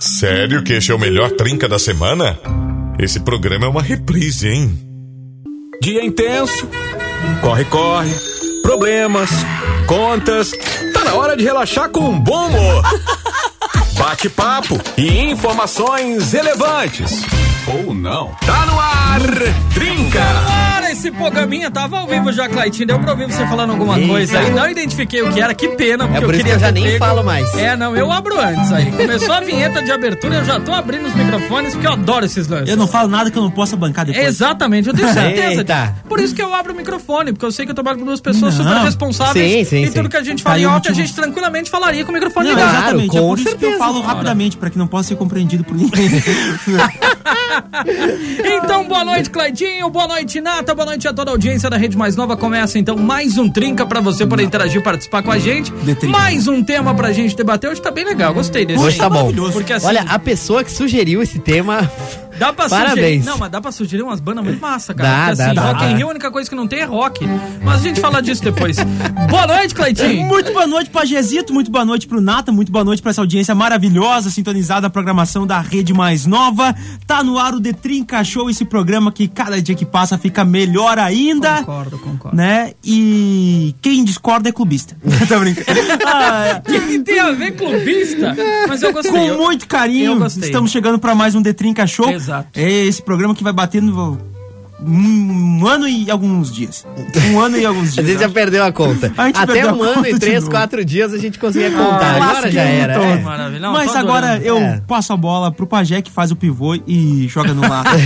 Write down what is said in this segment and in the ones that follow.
Sério que este é o melhor trinca da semana? Esse programa é uma reprise, hein? Dia intenso, corre, corre, problemas, contas. Tá na hora de relaxar com um bom humor. Bate-papo e informações relevantes. Ou não. Tá no ar, Trinca! Cara, esse programinha tava ao vivo já, Claitinho. Deu pra ouvir você falando alguma Eita. coisa aí. Não identifiquei o que era, que pena, porque É por eu isso que queria eu já nem pego. falo mais. É, não, eu abro antes aí. Começou a vinheta de abertura, eu já tô abrindo os microfones, porque eu adoro esses lances. Eu não falo nada que eu não possa bancar depois. Exatamente, eu tenho certeza. Eita. Por isso que eu abro o microfone, porque eu sei que eu trabalho com duas pessoas Não. super responsáveis. Sim, sim, e sim. tudo que a gente fala Aí em off, a gente tranquilamente falaria com o microfone Não, ligado. exatamente. com é por isso que eu certeza. falo rapidamente, pra que não possa ser compreendido por ninguém. Então, boa noite, Claidinho, boa noite, Nata, boa noite a toda a audiência da Rede Mais Nova. Começa então mais um Trinca pra você poder interagir, participar com a gente. Mais um tema pra gente debater. Hoje tá bem legal, gostei desse. Hoje tá bom. Porque assim, Olha, a pessoa que sugeriu esse tema. Dá pra parabéns. sugerir. Não, mas dá pra sugerir umas bandas muito massa, cara. Dá, Porque, dá, assim, dá. Rock in Rio, a única coisa que não tem é rock. Mas a gente fala disso depois. boa noite, Claitinho. muito boa noite pra Gesito, muito boa noite pro Nata, muito boa noite pra essa audiência maravilhosa, sintonizada na programação da Rede Mais Nova. Tá no ar o The Trinca Show, esse programa que cada dia que passa fica melhor ainda. Concordo, concordo. Né? E quem discorda é clubista. Tô brincando. Ah, O que, tem a ver clubista? Mas eu gostei. Com eu- muito carinho, estamos chegando para mais um The Trinca Show. Exato. É esse programa que vai bater no um ano e alguns dias. Um ano e alguns A dias. gente já acho. perdeu a conta. A gente Até um a ano e três, quatro dias a gente conseguia contar. Agora Lasquei já era. é. Não, Mas agora adorando. eu É. passo a bola pro Pajé que faz o pivô e joga no lado.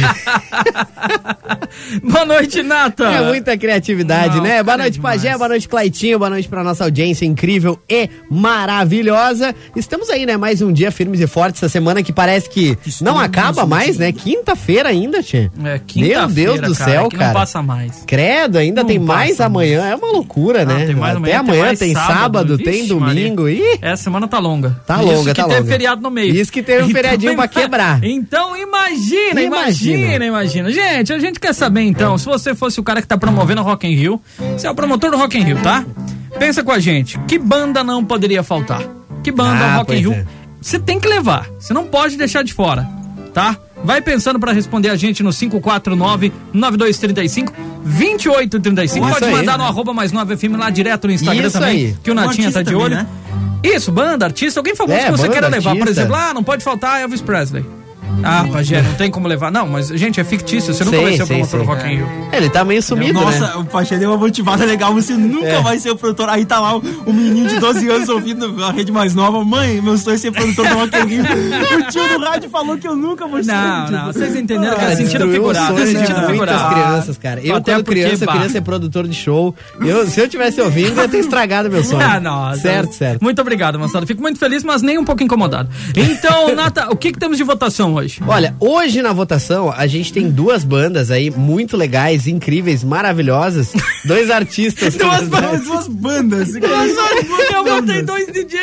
Boa noite, Nata. É muita criatividade, Não, né? Boa cara, é noite, Pajé, boa noite, Claitinho, boa noite pra nossa audiência incrível e maravilhosa. Estamos aí, né? Mais um dia firmes e fortes essa semana que parece que não acaba mais, né? Quinta-feira ainda, Tchê. É, Meu quinta-feira, Deus do cara, céu, que cara. Não passa mais. Credo, ainda Não tem mais amanhã. É uma loucura, Não, né? tem mais Até amanhã, tem amanhã mais tem sábado. sábado, Vixe, tem domingo. Ih, Essa semana tá longa. Tá Isso longa, que tá teve longa. feriado no meio. Isso que teve um feriadinho pra quebrar. Então imagina, Imagina. imagina. Gente, a gente quer saber então, se você fosse o cara que tá promovendo o Rock in Rio, você é o promotor do Rock in Rio, tá? Pensa com a gente, que banda não poderia faltar? Que banda Ah, Rock in Rio é. você tem que levar, você não pode deixar de fora, tá? Vai pensando pra responder a gente no 549 9235 2835. Isso Pode aí. mandar no arroba mais 9 FM lá direto no Instagram Isso também, aí. que o Natinha tá de também, olho. né? Isso, banda, artista, alguém famoso É, que você queira levar. Por artista. exemplo, ah, não pode faltar Elvis Presley. Ah, Pajé, não tem como levar. Não, mas, gente, é fictício. Você nunca Sim, vai ser o promotor do Rock in Rio. Ele tá meio sumido, Nossa, né? o Pajé deu uma motivada legal. Você nunca É. vai ser o produtor. Aí tá lá o, o menino de 12 anos ouvindo a rede mais nova. Mãe, meu sonho é ser produtor do Rock in Rio. O tio do rádio falou que eu nunca vou ser. Não, tipo. não, vocês entenderam que Cara, é sentido figurado. É sentido muitas figurado. crianças, cara. Eu, Até quando porque, criança, eu bah. queria ser produtor de show. Eu, se eu tivesse ouvindo, eu ia ter estragado meu sonho. Ah, nossa. Certo, certo. Muito obrigado, moçada. Fico muito feliz, mas nem um pouco incomodado. Então, Nata, o que, que temos de votação hoje? Olha, hoje na votação a gente tem duas bandas aí muito legais, incríveis, maravilhosas. Dois artistas. Duas, bandas, duas bandas. Eu botei dois DJ.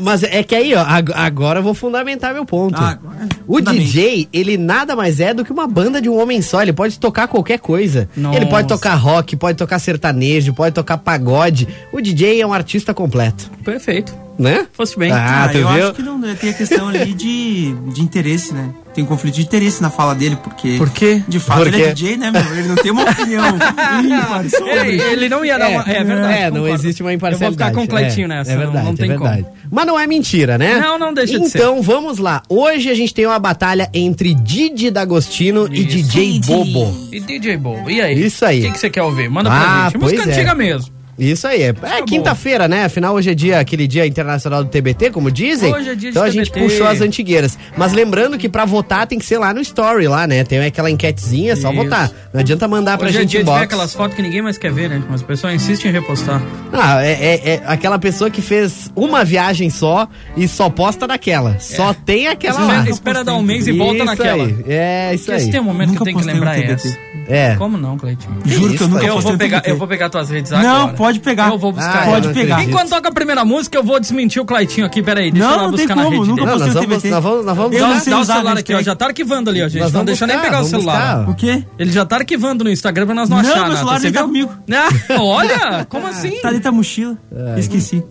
Mas é que aí, ó, ag- agora eu vou fundamentar meu ponto. Ah, agora- o. DJ, ele nada mais é do que uma banda de um homem só. Ele pode tocar qualquer coisa. Nossa. Ele pode tocar rock, pode tocar sertanejo, pode tocar pagode. O DJ é um artista completo, Perfeito. né? Fosse bem. Ah, Ah, tu eu viu? acho que não, né? tem a questão ali de, de interesse, né? Tem um conflito de interesse na fala dele, porque. Por quê? De fato, Por ele é DJ, né, meu? Ele não tem uma opinião. Ele, ele não ia dar uma. É verdade. É, não concordo. existe uma imparcialidade. Eu vou ficar com o Cleitinho é, nessa. É não- verdade, não, tem é verdade. como. Mas não é mentira, né? Não, não deixa de ser. Então vamos lá. Hoje a gente tem uma batalha entre Didi D'Agostino e Isso. DJ Didi. Bobo. E DJ Bobo, e aí? Isso aí. O que, que você quer ouvir? Manda Ah, pra gente. Música pois é. antiga mesmo. Isso aí, é, é quinta-feira, né? Afinal, hoje é dia, aquele dia internacional do TBT, como dizem. Hoje é dia de então a gente TBT. puxou as antigueiras. Mas lembrando que pra votar tem que ser lá no story, lá, né? Tem aquela enquetezinha, é só Isso. votar. Não adianta mandar pra Hoje é gente dia de inbox. ver aquelas fotos que ninguém mais quer ver, né? Mas o pessoal insiste em repostar. Ah, é, é- é aquela pessoa que fez uma viagem só e só posta naquela. Só tem aquela lá. Espera, espera dar um mês e volta Isso naquela. aí, É, isso Porque aí. se tem um momento Nunca que eu tenho que lembrar essa. É. Como não, Cleitinho? Juro que eu nunca Eu vou, pegar, eu vou pegar tuas redes Não, agora. Pode pegar. Eu vou buscar. Ah, Pode não pegar. acredito. Enquanto toca a primeira música, eu vou desmentir o Claitinho aqui. Peraí, deixa Não, eu lá não tem buscar na como, rede nunca. Não, postei vamos, TBT. nós vamos, nós vamos Eu não sei o celular aqui, ó. Já tá arquivando ali, ó, gente. Nós Não deixa nem pegar o celular. buscar. O quê? Ele já tá arquivando no Instagram pra nós não, Não, achar meu nada. celular nem tá comigo. Ah, olha, como assim? Tá dentro da mochila. Esqueci.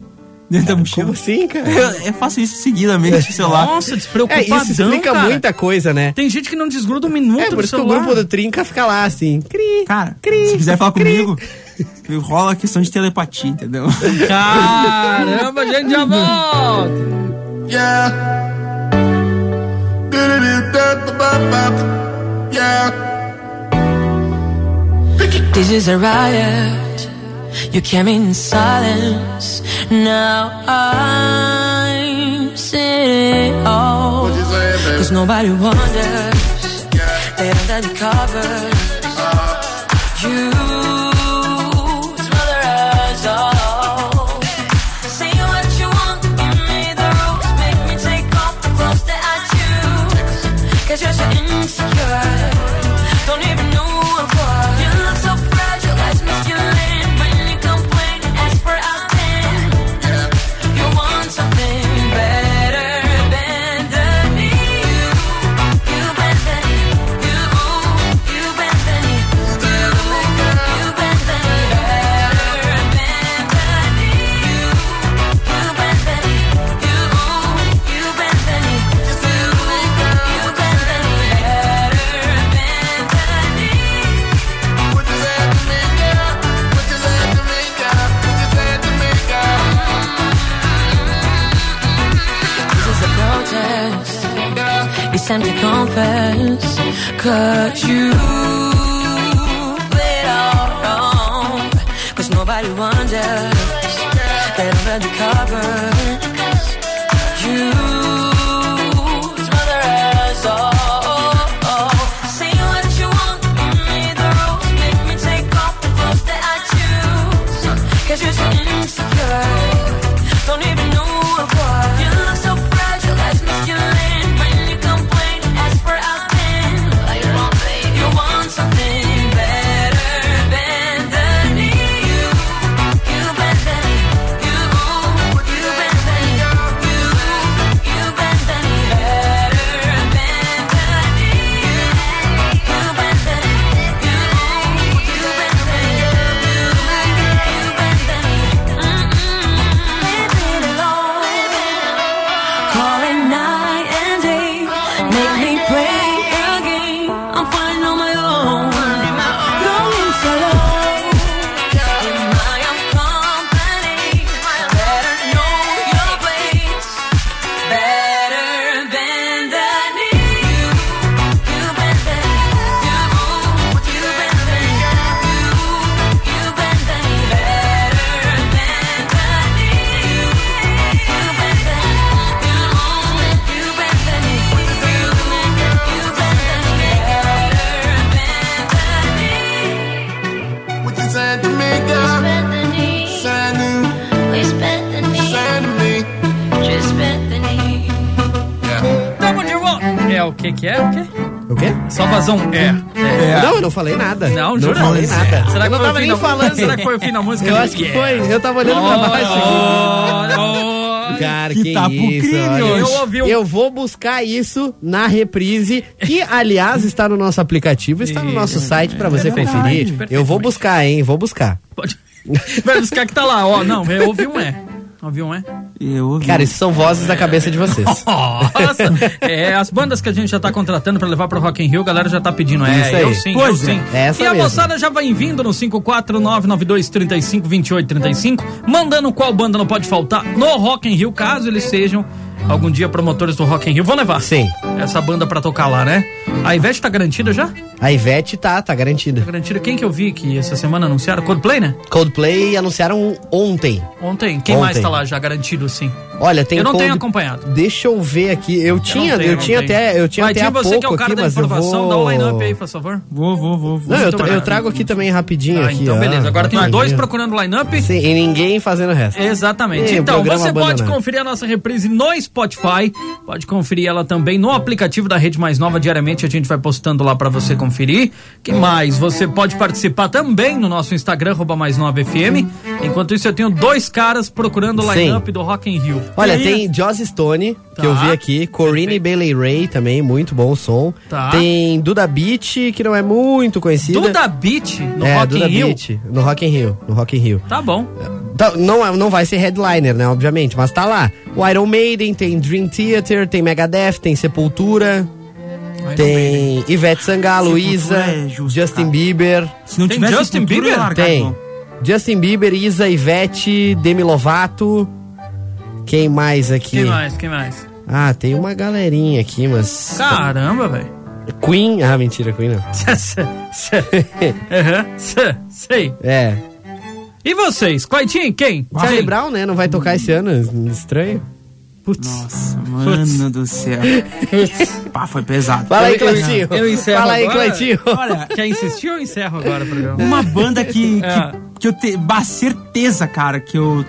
dentro da mochila. Como assim, cara? Eu, eu faço isso seguidamente no celular. Nossa, É, despreocupadão, isso explica cara. muita coisa, né? Tem gente que não desgruda um minuto É, por do isso que o grupo do Trinca fica lá, assim. Cri, Cara, cri, se quiser falar cri. comigo, rola a questão de telepatia, entendeu? Caramba, a gente já volta. This is a riot. You came in silence. Now I'm sitting all. Cause nobody wonders. They under the covers. Cause you're so insecure. Vazão é. é. Não, eu não falei nada. Não, não falei nada. Será eu que não foi tava nem falando. Será que foi o fim da música? Eu acho que foi. Eu tava olhando pra baixo. Cara, Que que, tapo isso. Eu ouvi um- Eu vou buscar isso na reprise, que aliás está no nosso aplicativo, está no nosso site pra você verdade, conferir. Eu vou buscar, hein? Vou buscar. Pode- Vai buscar que tá lá, ó. Não, eu ouvi um é. Ouvi um é? Eu ouvi. Cara, isso são vozes da cabeça de vocês. Nossa! É, as bandas que a gente já tá contratando pra levar pro Rock in Rio, a galera já tá pedindo. É, Isso aí. eu sim, Pois eu é, sim. essa e a mesmo. moçada já vai vindo no 54992352835, mandando qual banda não pode faltar no Rock in Rio, caso eles sejam algum dia promotores do Rock in Rio. Vão levar Sim. essa banda pra tocar lá, né? A Ivete tá garantida já? A Ivete tá, tá garantida. Tá garantida. Quem que eu vi que essa semana anunciaram? Coldplay, né? Coldplay anunciaram ontem. Ontem. Quem Ontem. mais tá lá já garantido, assim? Olha, tem eu não tenho Cold- acompanhado. Deixa eu ver aqui. Eu tinha, tenho, eu tinha tenho. até, eu tinha Mas até há você que é pouco o cara aqui, da informação, vou. dá o line-up aí, por favor. Vou, vou, vou. vou. Não, eu, tra- eu trago aqui também rapidinho Ah, aqui. então ó. beleza. Agora tem Rapidinho. dois procurando o line-up. Sim, e ninguém fazendo o resto. Exatamente. E então, você pode conferir a nossa reprise no Spotify, pode conferir ela também no aplicativo da Rede Mais Nova. Diariamente a gente vai postando lá pra você conferir. Que mais? Você pode participar também no nosso Instagram, arroba mais nova FM. Enquanto isso, eu tenho dois caras procurando o line-up do Rock in Rio. Olha, E tem Joss Stone, que Tá. eu vi aqui, Corinne Bailey Ray também, muito bom o som. Tá. Tem Duda Beat, que não é muito conhecida. Duda Beat no é, Rock Duda in Rio. Beat, no Rock in Rio, no Rock in Rio. Tá bom. Tá, não, é- não vai ser headliner, né? Obviamente, mas tá lá. O Iron Maiden, tem Dream Theater, tem Megadeth, tem Sepultura, tem Ivete Sangalo, Isa, é Justin. Bieber. Se não Tem tivesse Justin Bieber? largar Tem. mão. Justin Bieber, Isa, Ivete, Demi Lovato. Quem mais aqui? Quem mais? Quem mais? Ah, tem uma galerinha aqui, mas. Caramba, velho. Queen. Ah, mentira, Queen não. Sei. É. E vocês? Quaitinho, quem? Charlie? Brown, né? Não vai tocar esse ano. Estranho. Putz. Nossa, mano do céu. Pá, foi pesado. Fala aí, Cleitinho. eu encerro Fala aí. Cleitinho. Olha, Quer insistir ou eu encerro agora o programa? uma banda que, que, É. que eu tenho certeza, cara, que eu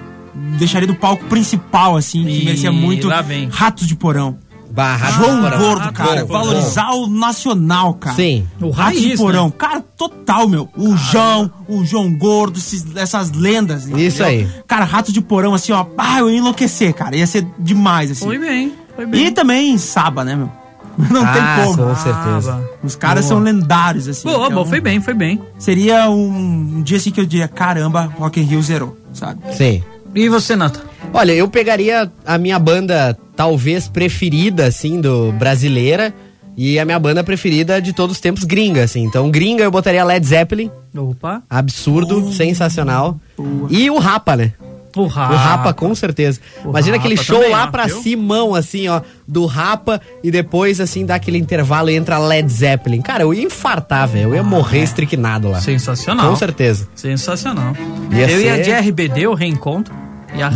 deixaria do palco principal, assim, que merecia muito. lá vem. Ratos de Porão. Barra João Porão. Gordo, cara. de Porão. Valorizar o nacional, cara. Sim. O raiz, de Porão. né? Cara, total, meu. O João, o João Gordo, esses- essas lendas. Isso aí. Cara, Ratos de Porão, assim, ó. Ah, eu ia enlouquecer, cara. Ia ser demais, assim. Foi bem, foi bem. E também Saba, né, meu? Não ah, tem como. com certeza. Ah, Os caras Boa. são lendários, assim. Boa, então boa, foi bem, foi bem. Seria um, um dia assim que eu diria, caramba, Rock in Rio zerou, sabe? Sim. E você, Nata? Olha, eu pegaria a minha banda talvez preferida, assim, do brasileira. E a minha banda preferida de todos os tempos, gringa, assim. Então, gringa eu botaria Led Zeppelin. Opa. Absurdo, sensacional. Boa. E o Rapa, né? O Rapa. O Rapa, com certeza. O Imagina Rapa aquele show também, lá pra viu? Simão, assim, ó, do Rapa, e depois, assim, dá aquele intervalo e entra Led Zeppelin. Cara, eu ia infartar, velho. Eu ia morrer estriquinado lá. Sensacional. Com certeza. Sensacional. Ia eu ia ser- de RBD, o reencontro.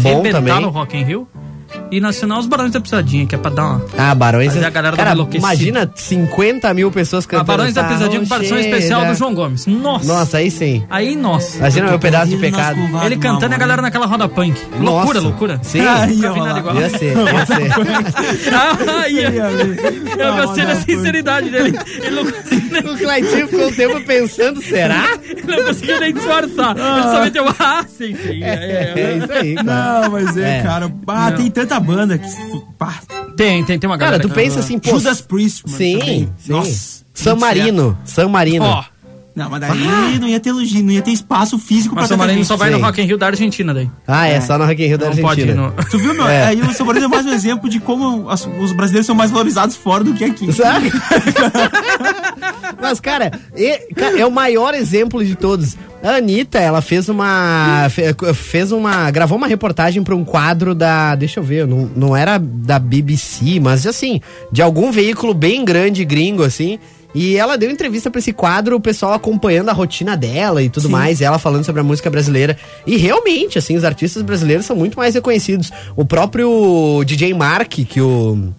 Bom arrebentar no Rock in Rio. E nacional os Barões da Pisadinha, que é pra dar uma... Ah, Barões. Fazer a galera Cara, imagina 50 mil pessoas A cantando. Barões da Pisadinha com participação especial do João Gomes. Nossa. Nossa, aí sim. Aí, nossa. Imagina meu pedaço de pecado. Ele cantando e a galera naquela roda punk. Loucura, Nossa. loucura. Sim. Aí, Nunca vi nada igual. Ia ser, ia ser. Ah, ia. Eu gostei da sinceridade dele. Ele não, o Claitinho ficou um tempo pensando, será? ele não conseguiu nem disfarçar. Ele só meteu, ah, sim, sim. É, é, É é. isso aí, cara. Não, mas é, É. cara. Ah, tem tanta banda que. Pá, Tem, tem, tem uma galera. Cara, tu pensa assim, pô. Judas Priest, mano. Sim, também. sim. Nossa. San Marino, San Marino. Ó, Não, mas daí não ia ter elogio, não ia ter espaço físico mas o tanta só vai no. Rock in Rio da Argentina daí. Ah, é, só no Rock in Rio da Não pode ir Argentina. no... Tu viu, meu? É. Aí o São é mais um exemplo de como as- os brasileiros são mais valorizados fora do que aqui. Sabe? Mas, cara, e- ca- é o maior exemplo de todos. A Anitta, ela fez uma. fe- Fez uma. Gravou uma reportagem pra um quadro da. Deixa eu ver, não, não era da BBC, mas assim, de algum veículo bem grande, gringo, assim. E ela deu entrevista pra esse quadro, o pessoal acompanhando a rotina dela e tudo mais, e ela falando sobre a música brasileira. E realmente, assim, os artistas brasileiros são muito mais reconhecidos. O próprio DJ Mark, que o.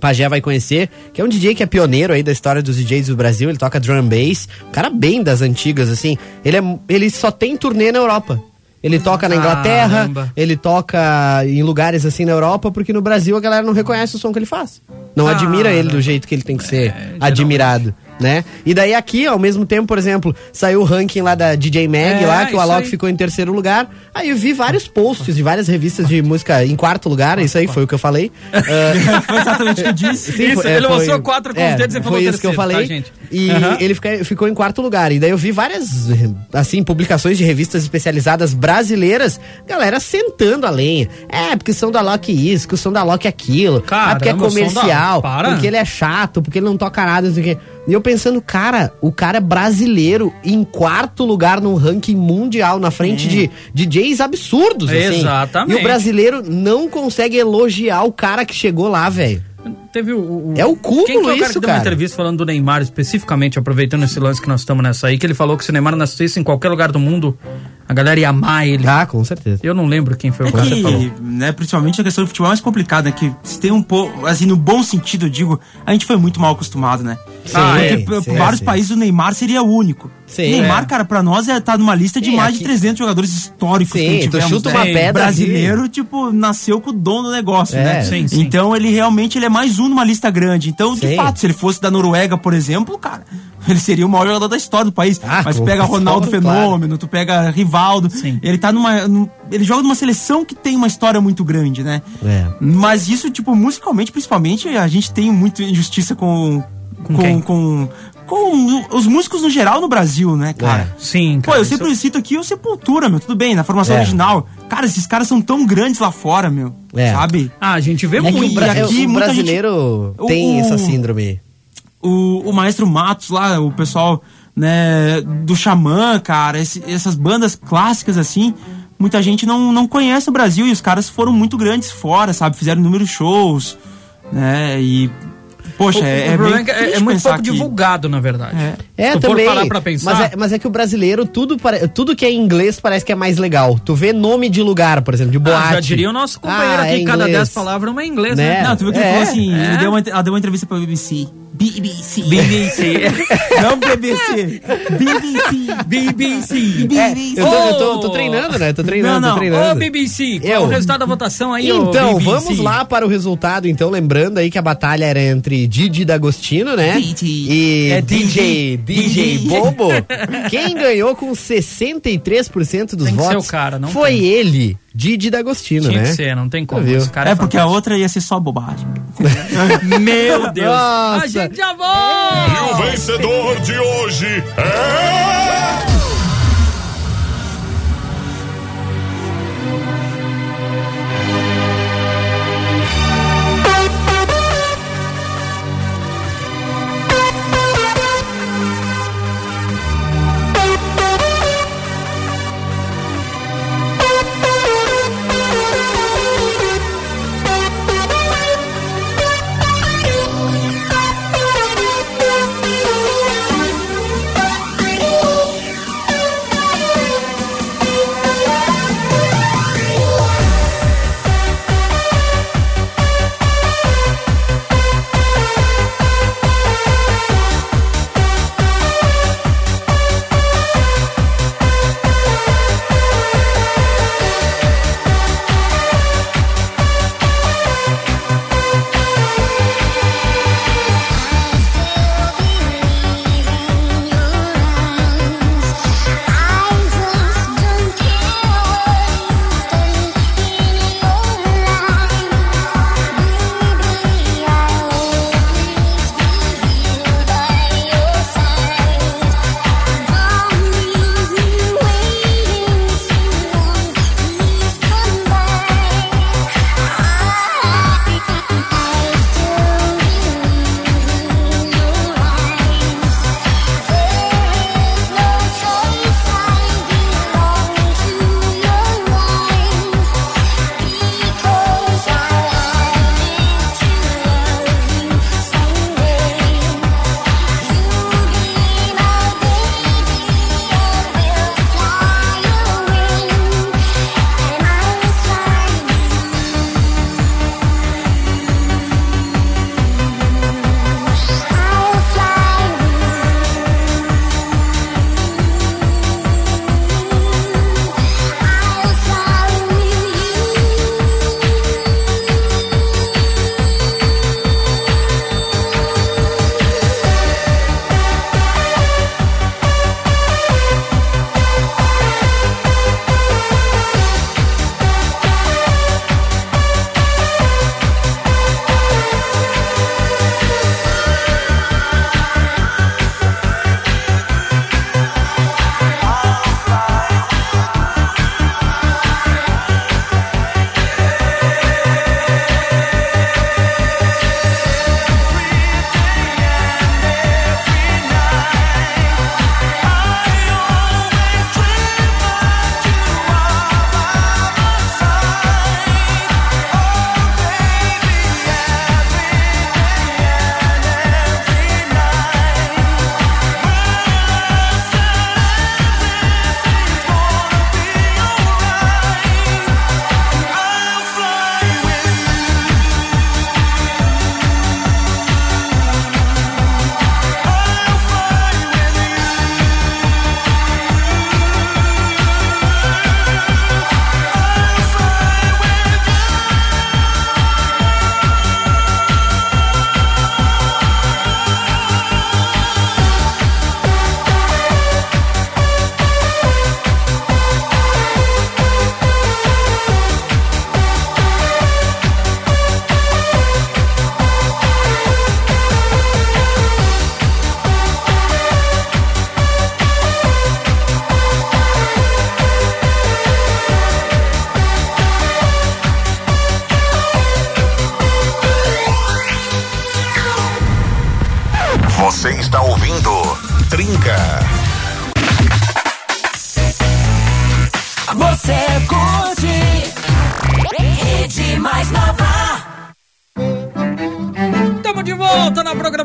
Pajé vai conhecer, que é um DJ que é pioneiro aí da história dos DJs do Brasil, ele toca drum bass, um cara bem das antigas, assim. Ele, é, ele só tem turnê na Europa. Ele toca na Inglaterra, Caramba. ele toca em lugares assim na Europa, porque no Brasil a galera não reconhece o som que ele faz. Não Ah, admira ele do jeito que ele tem que ser geralmente. admirado, né? E daí aqui, ao mesmo tempo, por exemplo, saiu o ranking lá da DJ Mag, É, lá, que o Alok aí. ficou em terceiro lugar. Aí eu vi vários posts de várias revistas de música em quarto lugar, isso aí foi o que eu falei. Ah, Foi exatamente o que eu disse. Sim, Isso, foi- ele é, foi- mostrou quatro com os dedos e falou Foi isso que eu terceiro, falei. tá, gente? E Aham. ele fica- ficou em quarto lugar. E daí eu vi várias, assim, publicações de revistas especializadas brasileiras, galera sentando a lenha. É, porque o som da Loki isso, que o som da Loki aquilo. Caramba, ah, porque é da- comercial. para. Porque ele é chato, porque ele não toca nada, não sei o quê. E eu pensando, cara, o cara é brasileiro em quarto lugar num ranking mundial, na frente de DJs absurdos, assim. Exatamente. E o brasileiro não consegue elogiar o cara que chegou lá, velho. Teve o, o- É o cúmulo Quem que foi o cara isso, que deu uma cara? entrevista falando do Neymar especificamente, aproveitando esse lance que nós estamos nessa aí, que ele falou que se o Neymar nascesse em qualquer lugar do mundo, a galera ia amar ele. Ah, com certeza. Eu não lembro quem foi o É cara que falou. que, né, principalmente a questão do futebol é mais complicada, né? Que se tem um pouco, assim, no bom sentido, eu digo, a gente foi muito mal acostumado, né? Sim, Porque é, p- sim, vários sim. países o Neymar seria o único. Sim, Neymar, é. cara, pra nós é, tá numa lista de Sim, mais aqui- de 300 jogadores históricos Sim, que tu tivemos, chuta né? uma pedra brasileiro, tipo, nasceu com o dono do negócio, É. né? Sim, sim. Então ele realmente ele é mais um numa lista grande. Então, de fato, se ele fosse da Noruega, por exemplo, cara, ele seria o maior jogador da história do país. Ah, Mas com- pega Ronaldo claro. Fenômeno, tu pega Rivaldo, Sim. ele tá numa. num- ele joga numa seleção que tem uma história muito grande, né? É. Mas isso, tipo, musicalmente, principalmente, a gente tem muito injustiça com. Com Com, com, com os músicos no geral no Brasil, né, cara? Sim, Pô, cara. eu isso- sempre cito aqui o Sepultura, meu, tudo bem, na formação É. original. Cara, esses caras são tão grandes lá fora, meu. É. Sabe? Ah, a gente vê É que muito. o, bra- E aqui o muita brasileiro gente- tem o- essa síndrome. o, o Maestro Matos lá, o pessoal, né, do Xamã, cara, esse- essas bandas clássicas assim, muita gente não, não conhece o Brasil e os caras foram muito grandes fora, sabe? Fizeram inúmeros shows, né? E, poxa, O, é, o é é, é- é muito pouco que- divulgado, na verdade. É. É, Se for também. parar pra pensar- Mas é, mas é que o brasileiro, tudo, pare- tudo que é em inglês parece que é mais legal. Tu vê nome de lugar, por exemplo, de boate. Ah, já diria o nosso companheiro Ah, aqui, é cada inglês. 10 palavras é uma em inglês, Né? né? Não, tu viu que ele É, falou assim, é. ele deu uma, ela deu uma entrevista pra BBC. BBC. BBC. Não BBC. BBC. BBC. BBC. Eu tô, eu tô- Oh! tô treinando, né? Tô treinando, Não, não. tô treinando. Ô, BBC, qual Eu. é o resultado da votação aí, Então, vamos lá para o resultado. Então, lembrando aí que a batalha era entre Didi D'Agostino, né? Didi. E É DJ, Didi. DJ Bobo. Quem ganhou com 63% dos Tem votos o cara, não foi tem. ele, Didi D'Agostino, Tinha né? que ser, não tem como. Esse cara É porque a outra ia ser só bobagem. Meu Deus. Nossa. A gente já E o volta. vencedor de hoje é.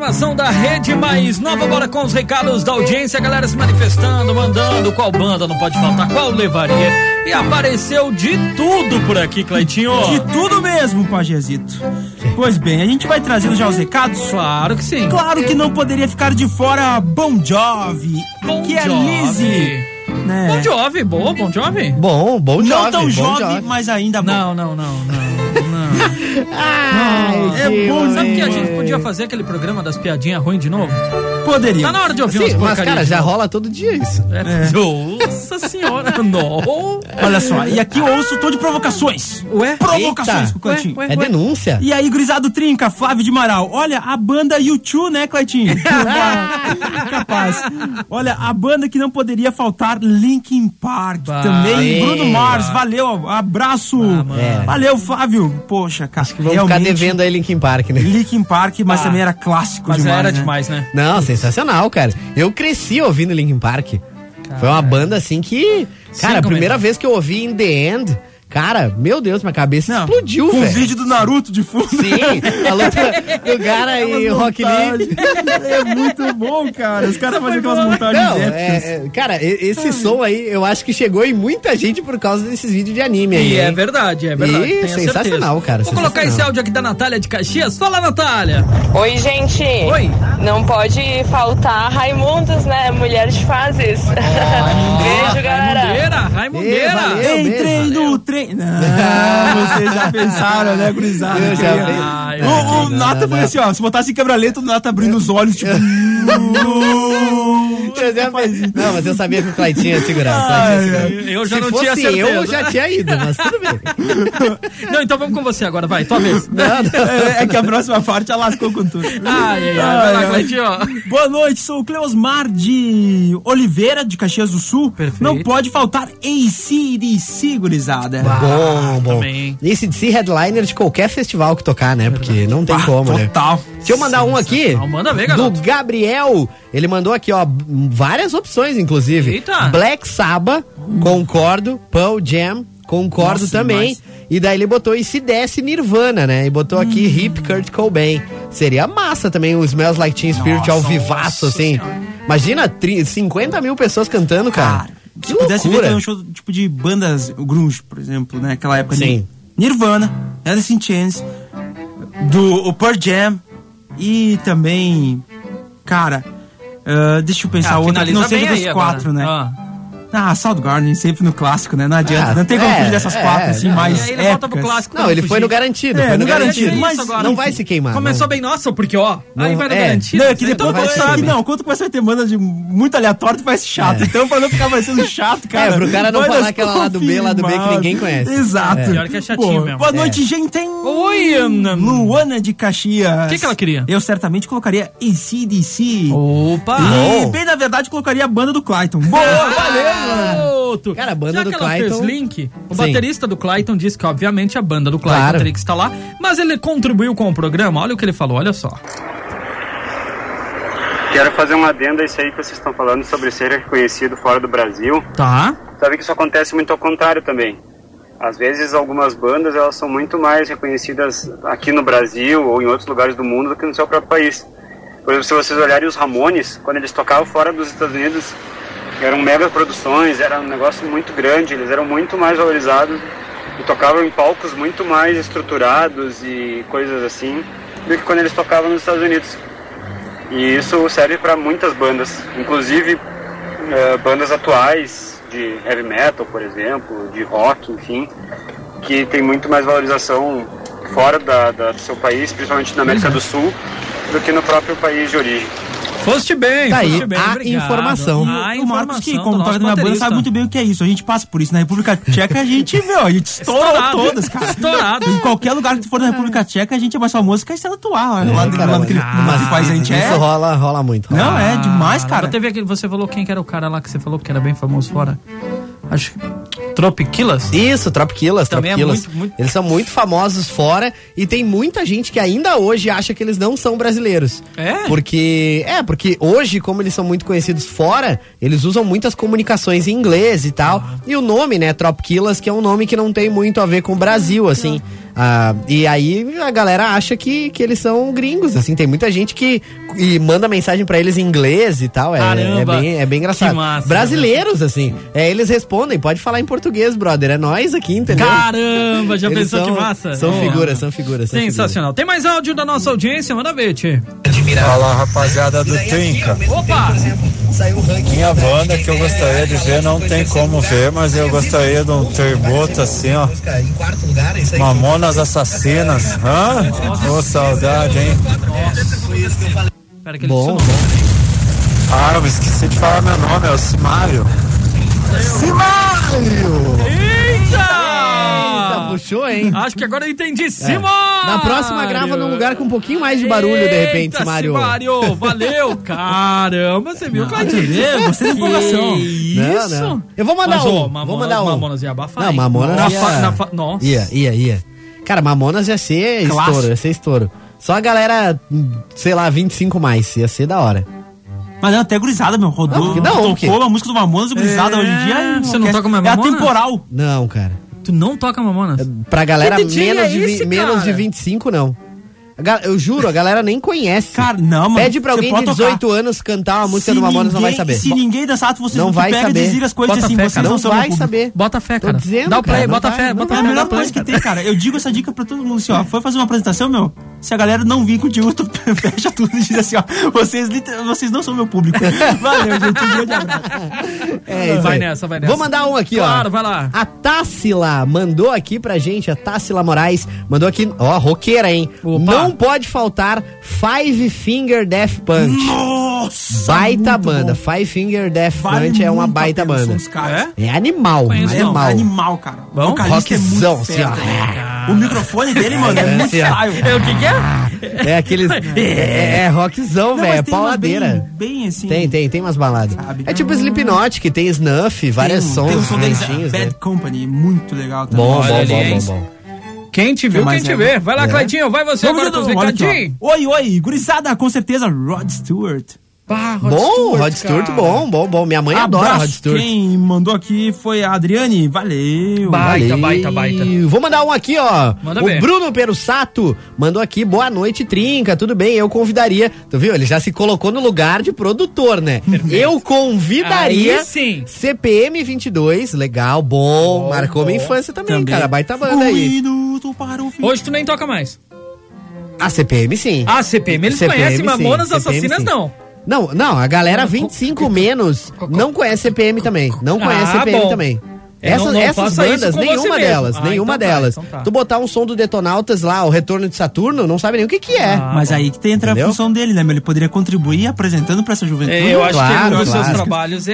Programação da Rede Mais Nova. Bora com os recados da audiência. A galera se manifestando, mandando qual banda não pode faltar, qual levaria. E apareceu de tudo por aqui, Cleitinho. De tudo mesmo, Pajezito. Pois bem, a gente vai trazendo já os recados. Claro que sim. Claro que não poderia ficar de fora Bon Jovi, Bon que é. Lizzy. Né? Bom Jovi, boa, Bom Jovi. Bom, bom Não jovem. tão bom jovem, mas ainda bom. Não, não, não, não, não. Ai, É que bom, Sabe que a gente podia fazer aquele programa das piadinhas ruins de novo? Poderia. Tá na hora de ouvir Sim, umas mas, cara, já rola todo dia isso. É. Nossa senhora, não. Olha só, e aqui eu ouço tô de provocações. Ué? Provocações Eita. pro Cleitinho. Ué, É denúncia. E aí, gurizado Trinca, Flávio de Maral. Olha, a banda U2, né, Cleitinho? Capaz. Olha, a banda que não poderia faltar, Linkin Park. Bah. Também, Sim. Bruno Mars. Valeu, abraço. É. Valeu, Flávio. Poxa, cara, Acho que vamos ficar devendo aí Linkin Park, né? Linkin Park, mas Ah. também era clássico Mas demais, era né? demais, né? Não, sensacional, cara. Eu cresci ouvindo Linkin Park. Foi uma banda assim que. Cara, a primeira vez que eu ouvi In The End, cara, meu Deus, minha cabeça Não, explodiu, velho. vídeo do Naruto de fundo. Sim, a luta do cara e o Rock Lee. É muito bom, cara. Os caras fazem aquelas montagens Não, épicas. é, é, cara, esse som aí, eu acho que chegou em muita gente por causa desses vídeos de anime aí. E é verdade, é verdade. E sensacional, certeza. cara, Vou colocar sensacional. esse áudio aqui da Natália de Caxias. Fala, Natália. Oi, gente. Oi. Não pode faltar Raimundos, né? Mulher de fases. Beijo, galera. Raimundeira, Raimundeira. Ei, valeu. Entrei no trem. Não, vocês já pensaram, né, gurizada? Eu já vi. Ai, O, o Nata foi assim, ó. Se botasse quebra-letra, o Nata abrindo os olhos, tipo. Eu já fiz- Não, mas eu sabia que o Claitinho ia segurar. Claitinho. Eu já Se não fosse tinha certeza. eu, já tinha ido, mas tudo bem. Não, então vamos com você agora, vai, tua vez. Não, não. É, é que a próxima parte ela lascou com tudo. Ai, ai, ai, vai lá, Ai, ai. Cleitinho. Boa noite, sou o Cleosmar de Oliveira, de Caxias do Sul. Perfeito. Não pode faltar ACDC, gurizada. Bom, bom. também. Esse de si headliner de qualquer festival que tocar, né? Porque não tem Ah, como, né? total. Deixa eu mandar um aqui. Manda ver, Do garoto. Gabriel. Ele mandou aqui, ó, várias opções, inclusive. Eita. Black Sabbath, concordo. Pearl Jam, concordo Nossa, também. demais. E daí ele botou e se desse Nirvana, né? E botou aqui Hum. Hip Kurt Cobain. Seria massa também o Smells Like Teen Spirit Nossa, ao vivaço, assim. Imagina, tri- 50 mil pessoas cantando, cara. Cara, que se pudesse ver loucura. um show tipo de bandas grunge, por exemplo, né? Aquela época Sim. de Nirvana, Alice in Chains, do o Pearl Jam e também, cara, ah, deixa eu pensar Ah, outra que não seja dos quatro, agora. né? Ah. Ah, Soundgarden, sempre no clássico, né? Não adianta, Ah, não tem como é, fugir dessas é, quatro, assim, não, mais aí ele volta pro clássico. Não, ele foi fugir. no garantido. É, foi no garantido, Isso mas agora. não vai se queimar. Começou não. bem, nossa, porque ó, aí Não- vai no é. garantido. Não, é que depois todo vai mundo ser sabe. não, quando começa a ter banda de muito aleatório, tu vai ser chato. Então, pra não ficar parecendo chato, cara. É, pro cara não falar aquela lá do B, lá do B que ninguém conhece. Exato. É. Pior que é chatinho mesmo. Boa noite, gente. Tem Oi, Ana. Luana de Caxias. O que ela queria? Eu certamente colocaria ACDC. Opa! E, bem na verdade, colocaria a banda do Clayton. Boa, valeu, mano. Garoto. Cara, a banda Já do que ela Clayton- fez link, o Sim. baterista do Clayton disse que, obviamente, a banda do Clayton Claro. teria que estar lá, mas ele contribuiu com o programa. Olha o que ele falou, olha só. Quero fazer uma adenda a isso aí que vocês estão falando sobre ser reconhecido fora do Brasil. Tá? Sabe que isso acontece muito ao contrário também. Às vezes algumas bandas elas são muito mais reconhecidas aqui no Brasil ou em outros lugares do mundo do que no seu próprio país. Por exemplo, se vocês olharem os Ramones, quando eles tocavam fora dos Estados Unidos, eram mega produções, era um negócio muito grande, eles eram muito mais valorizados e tocavam em palcos muito mais estruturados e coisas assim do que quando eles tocavam nos Estados Unidos. E isso serve para muitas bandas, inclusive eh, bandas atuais de heavy metal, por exemplo, de rock, enfim, que tem muito mais valorização fora da, da- do seu país, principalmente na América do Sul, do que no próprio país de origem. Foste bem, Tá foste aí bem, a obrigado. informação. A o Marcos, que como toca na minha banda, sabe muito bem o que é isso. A gente passa por isso. Na República Tcheca, a gente, meu, a gente estourou Estourado. todas, cara. Estourado. Em qualquer lugar que tu for na República Tcheca, a gente é mais famoso que a Estrela Atuar. lá, do- cara, lá daquele, mas- nosso país a gente é. Isso rola, rola muito. Não, é demais, Ah, cara. Teve aquele, você falou quem que era o cara lá que você falou que era bem famoso fora? Acho que. Tropiquilas? Isso, Tropiquilas, Também é Tropiquilas. muito, muito- Eles são muito famosos fora e tem muita gente que ainda hoje acha que eles não são brasileiros. É? Porque, é, porque hoje, como eles são muito conhecidos fora, eles usam muitas comunicações em inglês e tal. E o nome, né, Tropiquilas, que é um nome que não tem muito a ver com o Brasil, assim. Ah, e aí a galera acha que, que eles são gringos, assim. Tem muita gente que e manda mensagem pra eles em inglês e tal. É, é, Caramba, bem, é bem engraçado. que massa, Brasileiros, assim. É, eles respondem, pode falar em português, brother. É nós aqui, entendeu? Caramba, já Eles pensou são- que massa? São figuras, são figuras. são Sensacional. Tem mais áudio da nossa audiência? Manda ver, Tchê. Fala rapaziada do Trinca. Opa! Minha banda que eu gostaria de ver não tem como ver, mas eu gostaria de um tributo assim, ó. Mamonas Assassinas. Hã? Ô, saudade, hein? Ele Bom, sumiu. Ah, eu esqueci de falar meu nome, é o Simário. Eita, Eita! puxou, hein? Acho que agora eu entendi. É. Simário! Na próxima grava num lugar com um pouquinho mais de barulho, de repente, Eita, Mário. Simário, valeu! Caramba, você viu, Claudinho? eu gostei da empolgação. Isso? Não, não. Eu vou mandar Mas, um, ó, vou Mamonas, mandar um. Mamonas ia abafar. Não? Mamonas na ia- fa- na fa- Nossa. Ia, ia, ia. Cara, Mamonas ia ser Clássico. estouro, ia ser estouro. Só a galera, hum, sei lá, 25 mais, ia ser da hora. Mas não, até gurizada, meu. Rodou, Não, que não, tocou a música do Mamonas, gurizada É, hoje em dia. você não toca mais É Mamonas? atemporal. Não, cara. Tu não toca Mamonas? Pra galera menos, é de, esse, menos cara? de 25, não. Eu juro, a galera nem conhece. Cara, não, mano. Pede pra você alguém de tocar. 18 anos cantar uma música Se do Mamonas, não vai saber. Se ninguém dançar, vocês Não vai pega, saber. desliga as coisas Bota assim, fé, cara. não Não são vai saber. Bota fé, Tô cara. dizendo, Dá o play, cara, bota vai, fé, bota É a melhor coisa que tem, cara. Eu digo essa dica pra todo mundo assim, ó. Foi fazer uma apresentação, meu. Se a galera não vir contigo, tu fecha tudo e diz assim, ó. Vocês, vocês não são meu público. Valeu, gente. Um grande abraço. É, isso Vai aí. nessa, vai nessa. Vou mandar um aqui, ó. Claro, vai lá. A Tássila mandou aqui pra gente, a Tássila Moraes, mandou aqui, ó, roqueira, hein? Opa. Não pode faltar Five Finger Death Punch. Nossa! baita banda. bom. Five Finger Death Vale Punch é uma baita banda. são os caras. É animal, Conheço não. animal. Animal, cara. Bom? O vocalista é Rockzão, muito assim, ó. fera, né? O microfone dele, mano, é, É, muito assim, style. É o que que é? É aqueles. é, é rockzão, Não, velho. mas É pauladeira. Bem, bem assim. Tem, tem, tem umas baladas. Sabe? É tipo Slipknot, que tem Snuff, vários tem, sons tem um som Bad né? Company, muito legal também. Bom, bom, bom, bom, bom. Quem te viu, quem te vê. Vai lá, É. Claitinho, vai você Vamos agora com os recadinhos. Oi, oi, gurizada, com certeza, Rod Stewart. Rod Bom, Stewart, Rod Stewart, cara. bom, bom, bom. Minha mãe adora Abraço, Rod Stewart. Quem mandou aqui foi a Adriane, valeu. Baita, Valeu. baita, baita. Vou mandar um aqui, ó. Manda o ver. Bruno Perussato mandou aqui, boa noite, Trinca, tudo bem? Eu convidaria, tu viu? Ele já se colocou no lugar de produtor, né? Eu convidaria Aí sim. CPM 22, legal, bom, marcou minha infância também, cara, baita banda aí. Minuto para o fim. Hoje tu nem toca mais. A CPM sim. Ah, CPM, eles CPM, conhecem sim, Mamonas CPM, Assassinas, sim. não. Não, não, a galera 25 menos não conhece CPM também. Não conhece Ah, CPM bom. também. É, Essas, não- não essas bandas, nenhuma delas, Ah, nenhuma então tá, delas. então tá. Tu botar um som do Detonautas lá, o Retorno de Saturno, não sabe nem o que que é. Ah, Mas aí que tem entra a Entendeu? função dele, né? meu? Ele poderia contribuir apresentando pra essa juventude. É, eu acho que claro, um dos seus claro. trabalhos é.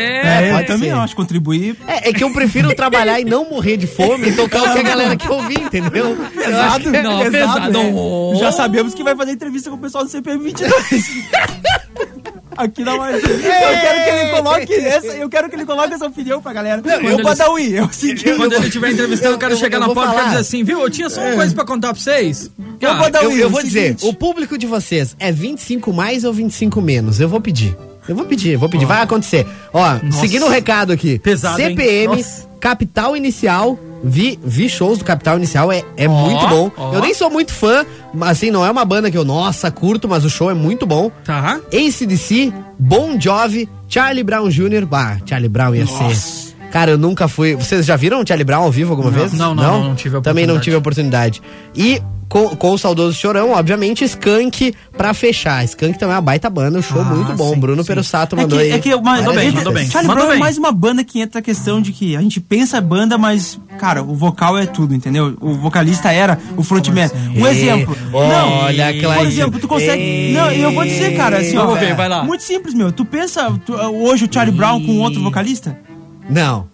É, eu também ser. acho, contribuir. É, é que eu prefiro trabalhar e não morrer de fome e tocar o que a galera quer ouvir, entendeu? Eu acho que- Não, pesado. né? Já sabemos que vai fazer entrevista com o pessoal do CPM 22. Aqui na mais. Eu quero que ele coloque essa, eu quero que ele coloque essa opinião pra galera. eu eles- Badawi, eu segui. Quando ele estiver entrevistando, o cara eu- chega eu na porta e dizer assim, viu? Eu tinha só uma coisa pra contar pra vocês. Eu vou dar- Eu, eu vou dizer, o público de vocês é 25 mais ou 25 menos? Eu vou pedir. Eu vou pedir, vou pedir. Vai acontecer. Ó, seguindo o recado aqui. Pesado? CPM, Nossa. Capital Inicial. Vi, vi shows do Capital Inicial, é, é muito bom. ó. Eu nem sou muito fã, mas assim, não é uma banda que eu, nossa, curto, mas o show é muito bom. Tá. ACDC, Bon Jovi, Charlie Brown Jr. Bah, Charlie Brown ia ser. Cara, eu nunca fui. Vocês já viram o Charlie Brown ao vivo alguma Não, vez? não, não, não, não tive a Também não oportunidade. tive a oportunidade. E com, com o saudoso Chorão, obviamente, Skank pra fechar. Skank também é uma baita banda, um show muito bom. sim, Bruno sim. Perussato É mandou que, aí. é que Mandou bem, mandou bem. Charlie Mandou Brown é bem. mais uma banda que entra a questão de que a gente pensa banda, mas, cara, o vocal é tudo, entendeu? O vocalista era o frontman. Um É, exemplo. olha, não, Cláudio. por exemplo, tu consegue. É. Não, eu vou dizer, cara, assim, ó. Vamos ver, vai lá. Muito simples, meu. Tu pensa tu, hoje o Charlie Brown com outro vocalista? Não.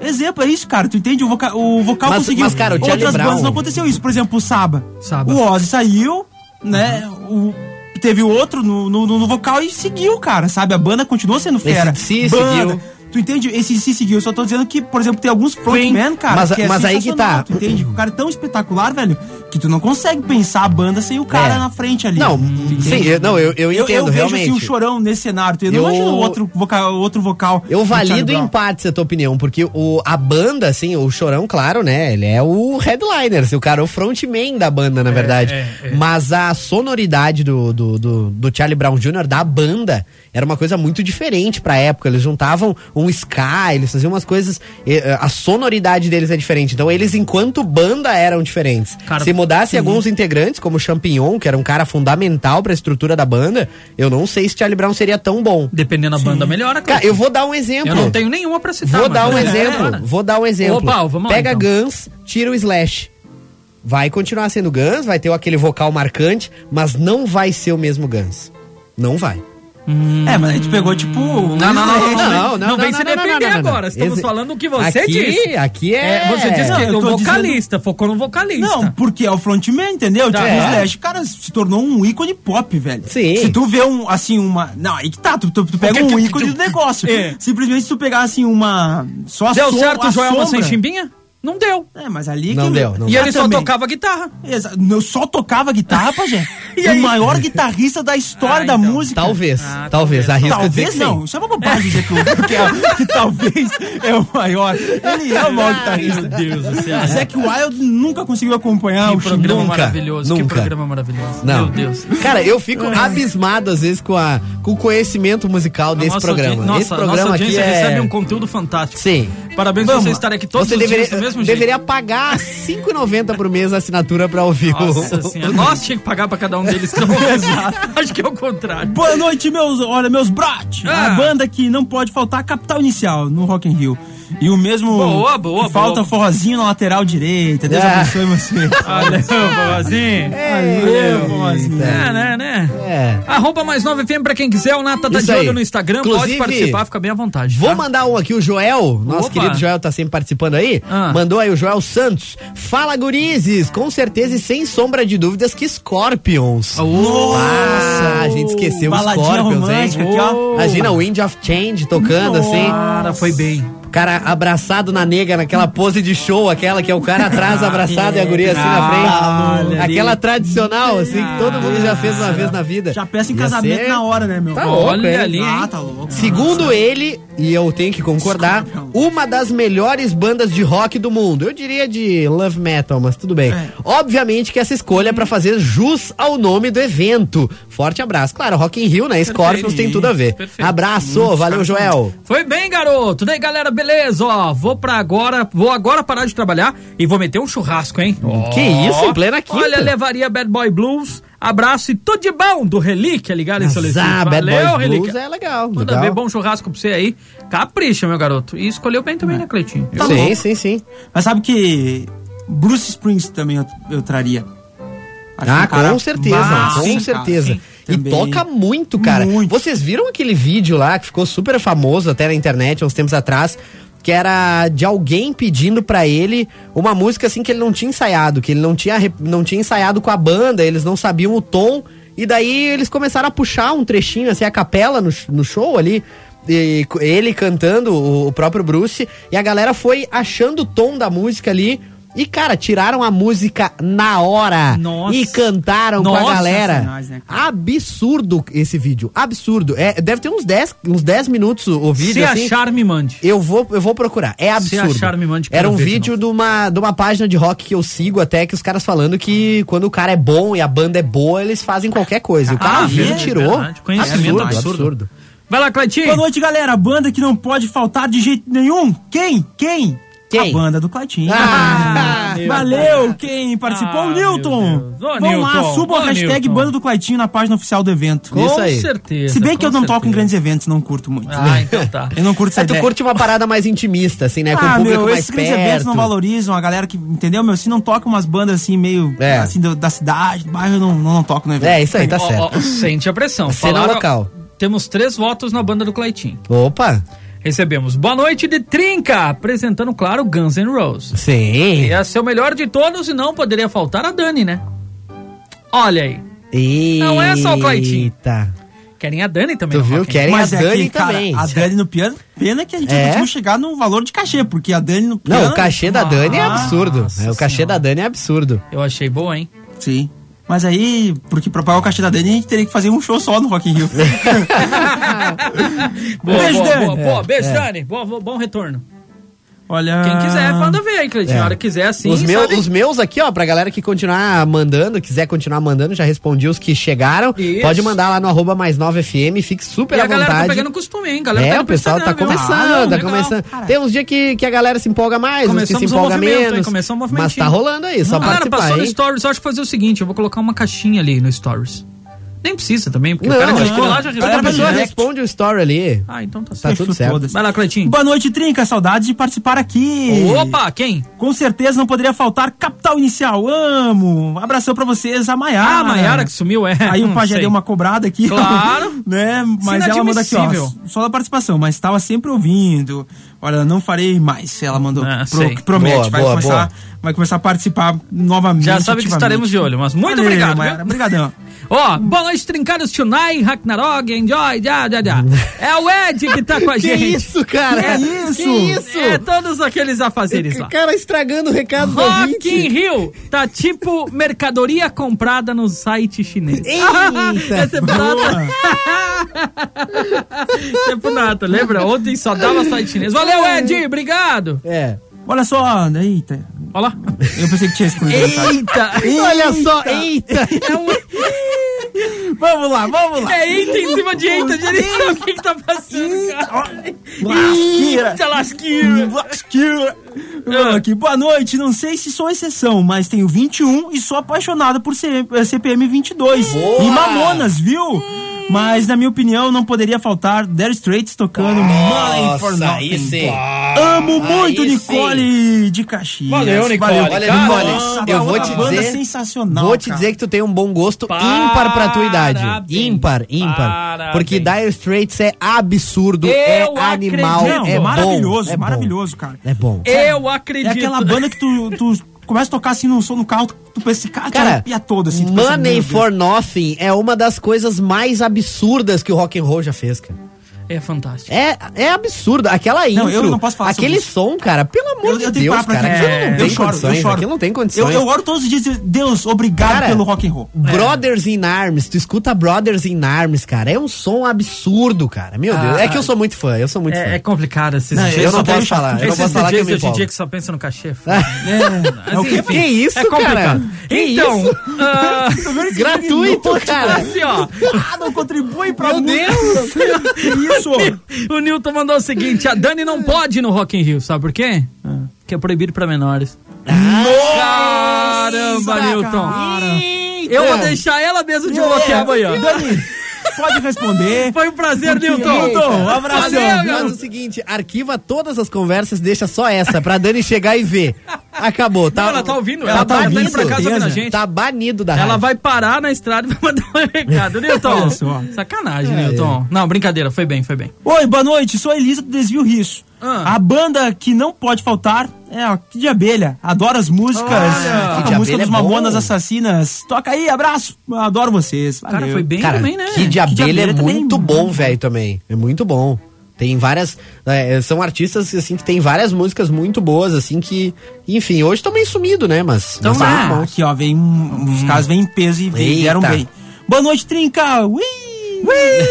Exemplo, é isso, cara. Tu entende? O, voca o vocal Mas- conseguiu. mas, cara, o Outras Brown- bandas não aconteceu isso. Por exemplo, o Saba. Saba. O Ozzy saiu, né? O, teve o outro no, no, no vocal e seguiu, cara, sabe? A banda continuou sendo fera. AC/DC Banda. seguiu. Tu entende? Esse se seguiu. Eu só tô dizendo que, por exemplo, tem alguns frontman, cara. Mas- que é mas aí que tá. Tu entende? O cara é tão espetacular, velho, que tu não consegue pensar a banda sem o cara É. na frente ali. Não, sim, eu- não, eu- eu Eu, entendo, vejo realmente. assim o chorão nesse cenário. Tu não Eu- imagina o outro vocal, outro vocal. Eu valido em partes a tua opinião, porque o, a banda, assim, o Chorão, claro, né? Ele é o headliner, assim, o cara é o frontman da banda, na verdade. é, é. Mas a sonoridade do, do, do, do Charlie Brown Jr., da banda, era uma coisa muito diferente pra época. Eles juntavam um ska, eles faziam umas coisas. A sonoridade deles é diferente. Então, eles, enquanto banda, eram diferentes. Cara, Se mudasse alguns integrantes, como o Champignon, que era um cara fundamental pra estrutura da banda, eu não sei se Charlie Brown seria tão bom. Dependendo da banda, melhora. Cara, eu vou dar um exemplo. Eu não tenho nenhuma pra citar. Vou dar um exemplo. Vou dar um exemplo. Opa, vamos lá, Pega então. Guns, tira o Slash. Vai continuar sendo Guns, vai ter aquele vocal marcante, mas não vai ser o mesmo Guns. Não vai. É, mas aí tu pegou, tipo. um Não, não, não, não, Não, não, não, vem não, se não, defender não, não, não. agora. Estamos Esse- falando o que você aqui, disse. Aqui é. É, você disse Não, que o tô vocalista, focou no vocalista. Não, porque é o frontman, entendeu? Tá. Tipo, É. o Slash, cara, se tornou um ícone pop, velho. Sim. Se tu vê um, assim, uma... Não, aí que tá, tu, tu, tu pega um ícone do negócio. É. Simplesmente se tu pegar, assim, uma... Só a Deu som- certo a Joelma sem sombra. chimbinha? Não deu. É, mas ali... Não que- deu, não E deu. ele só também. tocava guitarra. Exa- Eu só tocava guitarra, Pajé. E o maior guitarrista da história Ah, da então. música. Talvez. Ah, talvez. talvez. Talvez que não, isso é uma bobagem dizer que, o- que, é- que talvez é o maior. Ele é o maior guitarrista. Meu Deus do céu. Zac Wild nunca conseguiu acompanhar Que o programa. Nunca, maravilhoso. Que nunca. programa maravilhoso. Não. Meu Deus. Cara, eu fico abismado às vezes com, a, com o conhecimento musical desse Nossa programa. audi- Nossa, Esse nossa programa aqui audiência é... recebe um conteúdo fantástico. Sim. Parabéns por você estar aqui todos Você os deveria, dias mesmo deveria jeito. pagar R$ 5,90 por mês a assinatura pra ouvir o... Nossa senhora. Nós tinha que pagar pra cada um deles. Acho que é o contrário. Boa noite, meus, olha, meus brot. Ah. A banda que não pode faltar Capital Inicial no Rock in Rio. E o mesmo Boa, boa, falta boa. forrozinho na lateral direita. Deus Ah. abençoe você. Olha, Boazinho. Valeu, forrozinho. É, né, né? É. Arroba mais 9 FM pra quem quiser. O Nata tá Isso de olho aí. no Instagram. Inclusive, pode participar, fica bem à vontade. Vou tá? mandar um aqui, o Joel, nosso Opa. querido Joel tá sempre participando aí. Ah. Mandou aí o Joel Santos. Fala, gurizes! Com certeza e sem sombra de dúvidas que Scorpions. Ah, a gente esqueceu o Baladinha Scorpions, hein? aqui, ó. Imagina o Wind of Change tocando assim. Cara, foi bem. Cara abraçado na nega, naquela pose de show, aquela que é o cara atrás abraçado e a guria assim na frente. Aquela tradicional, assim, que todo mundo já fez uma vez na vida. Já peça em casamento ser- na hora, né, meu? Tá louco, Olha hein? ali, hein? Ah, tá louco. Segundo ele, e eu tenho que concordar, uma das melhores bandas de rock do mundo. Eu diria de love metal, mas tudo bem. É. Obviamente que essa escolha é pra fazer jus ao nome do evento. Forte abraço. Claro, Rock in Rio, né? Scorpions tem tudo a ver. Perfeito. Abraço, valeu, Joel. Foi bem, garoto. Daí, galera, beleza, ó. Vou pra agora, vou agora parar de trabalhar e vou meter um churrasco, hein? Que isso, em plena quinta. Olha, levaria Bad Boy Blues. Abraço e tudo de bom do Relíquia ligado em Solicito. Ah, Bad Valeu, Boys Relíquia. Blues é legal. Manda legal. ver, bom churrasco pra você aí. Capricha, meu garoto. E escolheu bem também, né, Cleitinho? Tá sim, louco. sim, sim. Mas sabe que Bruce Springsteen também eu, eu traria. Acho Ah, um cara com certeza, com hein, certeza. E Também. toca muito, cara. Muito. Vocês viram aquele vídeo lá que ficou super famoso até na internet há uns tempos atrás, que era de alguém pedindo pra ele uma música assim que ele não tinha ensaiado, que ele não tinha, não tinha ensaiado com a banda, eles não sabiam o tom, e daí eles começaram a puxar um trechinho, assim, a capela no, no show ali. e ele cantando, o, o próprio Bruce, e a galera foi achando o tom da música ali. E, cara, tiraram a música na hora Nossa. e cantaram com a Nossa, galera. né? Absurdo esse vídeo. Absurdo. É, deve ter uns 10, uns 10 minutos o, vídeo. Se assim. achar, me mande. Eu vou, eu vou procurar. É absurdo. achar, me mande, Era um vídeo de uma, de uma página de rock que eu sigo até, que os caras falando que quando o cara é bom e a banda é boa, eles fazem qualquer coisa. E o cara Ah, viu é e tirou. verdade. Conhecimento absurdo, absurdo. absurdo. Vai lá, Cleitinho. Boa noite, galera. Banda que não pode faltar de jeito nenhum. Quem? Quem? Quem? A banda do Clatinho. Ah, meu Valeu, quem participou? Ah, o Newton. Ô, Vamos lá, suba Ô, a hashtag Newton. Banda do Clatinho na página oficial do evento. Com Isso aí. certeza. Se bem que eu não toco em certeza. grandes eventos, não curto muito. Ah, então tá. Eu não curto essa É, tu ideia. curte uma parada mais intimista, assim, né? Com o Ah, público meu, mais esses grandes eventos não valorizam a galera que, entendeu, meu? Se não toca umas bandas assim, meio, É. assim, do- da cidade, do bairro, eu não, não, não toco no evento. É, isso aí, tá certo. ó, sente a pressão. Cena local. Temos três votos na banda do Cleitinho. Opa! Recebemos Boa Noite de Trinca, apresentando, claro, Guns N' Roses. Sim. Ia ser o melhor de todos e não poderia faltar a Dani, né? Olha aí. Não é só o Cleitinho. Eita. Querem a Dani também. Tu viu? Rock Querem Mas a é Dani que, cara, também. a Dani no piano, pena que a gente É? não conseguiu chegar no valor de cachê, porque a Dani no piano... Não, o cachê da Dani é Nossa absurdo. É, o cachê Senhora. da Dani é absurdo. Eu achei boa, hein? Sim. Mas aí, porque pra pagar o cachê da Dani, a gente teria que fazer um show só no Rock in Rio. Boa, Beijo, boa, Dani. boa, boa. Beijo, é. Dani. Boa, boa- bom retorno. Olha... Quem quiser, manda ver aí, Cleitinho. É. A hora que quiser, assim, os, meus, sabe? os meus aqui, ó, pra galera que continuar mandando, quiser continuar mandando, já respondi os que chegaram. Isso. Pode mandar lá no arroba mais 9FM, fique super E à a galera vontade. tá pegando costume, hein? Galera É, tá o pessoal tá começando, Ah, tá legal. começando. Tem uns dias que, que a galera se empolga mais, uns que se Começamos um empolga movimento, hein? menos. Começou um mas tá rolando aí, só Não, galera, participar, passou no hein? Stories, eu acho que fazer o seguinte, eu vou colocar uma caixinha ali no Stories. Nem precisa também, porque Não, o cara clicou que lá já Outra responde pessoa direto. responde o story ali. Ah, então tá Tá certo. tudo certo. todas. Vai lá, Cleitinho. Boa noite, Trinca. Saudades de participar aqui. Opa, quem? Com certeza não poderia faltar Capital Inicial. Amo. Abração pra vocês, a Maiara. Ah, a Maiara que sumiu, é. Aí o Hum, pai já sei. deu uma cobrada aqui. Claro. né? Mas ela manda aqui, ó. Só da participação, mas estava sempre ouvindo. Olha, não farei mais. Ela mandou. Ah, pro- promete. Boa, vai, boa, começar, boa. Vai começar a participar novamente. Já sabe que estaremos de olho, mas muito Valeu, obrigado, Maiara. Obrigadão. Ó, boa noite, trincados Tunai, Ragnarok, Enjoy, já, já, já. É o Ed que tá com a Que gente. isso, cara? Que isso? Que isso? É, todos aqueles afazeres lá. O cara estragando o recado do Rock ouvinte. in Rio tá tipo mercadoria comprada no site chinês. Eita. Essa é pro Nata. Essa é pro Nata, lembra? Ontem só dava site chinês. Valeu, Ed, obrigado. É. Olha só. Eita. Olha lá. Eu pensei que tinha mensagem. Eita. Olha só, eita. É, um, Vamos lá, vamos lá. é eita em cima de eita. Gente sabe o que que tá passando, cara. Lasqueira. Eita, lasqueira. Lasqueira. Ah, Aqui, boa noite. Não sei se sou exceção, mas tenho 21 e sou apaixonado por CPM 22. E Mamonas, viu? Mas, na minha opinião, não poderia faltar Dire Straits tocando Money for Nothing. sim. Amo muito Aí Nicole de Caxias. Valeu, Nicole. Cara, Nicole, Nossa, eu vou outra te dizer. sensacional, Vou te cara. dizer que tu tem um bom gosto ímpar pra tua idade. Parabéns. Ímpar, ímpar. Parabéns. Porque Dire Straits é absurdo, é Eu animal, acredito. É maravilhoso, bom, é bom. maravilhoso, cara. É bom. Eu É acredito. aquela banda que tu, tu começa a tocar assim no som no carro, tu, pensa, cara, Cara, te arrepia todo assim. pensa, Money Deus. for Nothing é uma das coisas mais absurdas que o rock and roll já fez, cara. É fantástico. É, é absurdo. Aquela intro, Não, eu não posso falar aquele sobre som, cara, pelo amor Eu, de eu que Deus, cara. aquilo. Aquilo não eu tem choro, condições, eu choro. aquilo não tem Eu, condições. eu oro todos os dias, e, Deus, obrigado Cara, pelo rock and roll. Brothers in Arms, tu escuta Brothers in Arms, cara, é um som absurdo, cara. Meu Deus, é que eu sou muito fã, eu sou muito É, é fã. complicado esses Não, eu não posso falar, eu não posso falar que eu me hoje em dia que só pensam no cachê. É, o quê? Que isso, é complicado. cara? Que Então, isso? ah, Gratuito, cara. assim, ó. Ah, não contribui pra Meu música. Isso? O Nilton mandou o seguinte: a Dani não pode ir no Rock in Rio, sabe por quê? Que é proibido pra menores. Caramba, Nilton. Eu vou deixar ela mesmo de bloquear amanhã. Dani, pode responder. Foi um prazer, Nilton. Nilton, um abração. Valeu, Faz garoto. o seguinte, arquiva todas as conversas, deixa só essa, pra Dani chegar e ver. Acabou, tá? Não, ela tá ouvindo, Ela ela tá tá indo ouvindo pra casa ouvindo a gente. Tá banido da Ela rádio. vai parar na estrada e vai mandar um recado. Nilton, só. sacanagem, Nilton. Não, brincadeira, foi bem, foi bem. Oi, boa noite, sou a Elisa do Desvio Risso. Ah. A banda que não pode faltar é a Kid de Abelha. Adoro as músicas. Olha. Kid a música dos é. Mamonas Assassinas. Toca aí, abraço. Adoro vocês. Cara, Valeu. foi bem Cara, também, né? Kid Abelha é Abelha também, muito muito bom. velho, também. É muito bom. Tem várias. é, são artistas assim que tem várias músicas muito boas, assim, que. Enfim, hoje estão meio sumido, né? Mas. Então mas lá. muito bons. Aqui, ó, vem. um- Os caras vêm em peso e vem- vieram bem. Boa noite, Trinca. Ui!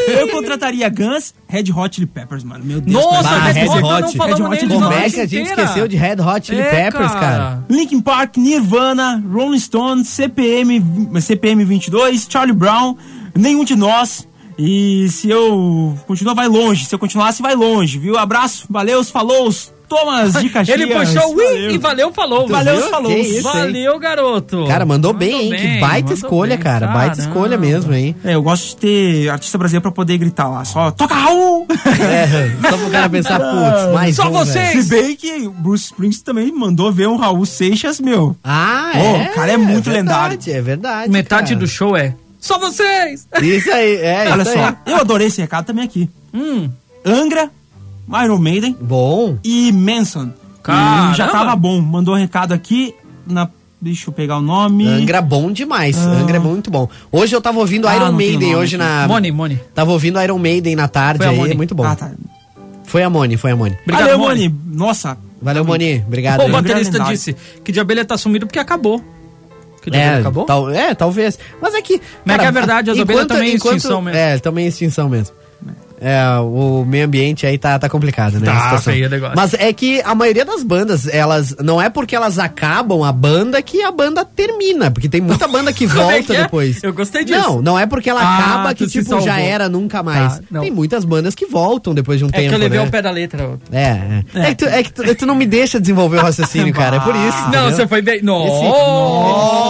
Eu contrataria Guns, Red Hot Chili Peppers, mano. Meu Deus. Nossa, cara. Bah, Red Red Hot, Hot. não Red Hot Como é que a gente inteira. esqueceu de Red Hot Chili É, Peppers, cara? Linkin Park, Nirvana, Rolling Stones, CPM, CPM 22, Charlie Brown, nenhum de nós. E se eu continuar, vai longe. Se eu continuasse, vai longe, viu? Abraço, valeu, falou, Thomas de Caxias. Ele puxou o e valeu, falou. Valeu, falou. Isso? Valeu, garoto. Cara, mandou, bem, hein? que baita mandou escolha, bem. cara. Baita Caramba. escolha mesmo, hein? É, eu gosto de ter artista brasileiro pra poder gritar lá. Só toca Raul! É, só pro cara pensar, putz, mais Só um, você! velho. Se bem que o Bruce Springsteen também mandou ver um Raul Seixas, meu. Ah, Pô, é. o cara é muito verdade, lendário. É verdade. Metade cara. do show é. Só vocês! Isso aí, é. Olha isso só, aí. eu adorei esse recado também aqui. Hum. Angra, Iron Maiden Bom. e Manson. Caramba. E já tava bom. Mandou um recado aqui na Deixa eu pegar o nome. Angra bom demais. Ah. Angra é muito bom. Hoje eu tava ouvindo Ah, Iron Maiden hoje aqui. na. Mone, Mone. Tava ouvindo Iron Maiden na tarde Foi a aí, Mone. é muito bom. Ah, tá. Foi a Mone, foi a Mone. Obrigado, Valeu, Mone. Mone. Nossa. Valeu, Moni. Obrigado. O baterista Lendário. disse que de abelha tá sumido porque acabou. Que É, acabou? tal- é, talvez. Mas é que. Mas é que é verdade, as abelhas também em extinção mesmo. É, também em extinção mesmo. É, o meio ambiente aí tá, tá complicado, né? Tá, a feio o negócio. Mas é que a maioria das bandas, elas. Não é porque elas acabam a banda que a banda termina. Porque tem muita banda que é volta que é? depois. Eu gostei disso. Não, não é porque ela Ah, acaba que, tipo, já era nunca mais. Tá, tem muitas bandas que voltam depois de um É tempo. que eu levei né? ao pé da letra. É, é. É, que, tu, é que tu, tu não me deixa desenvolver o raciocínio, cara. É por isso. Não, entendeu? você foi bem. É, é- é por isso.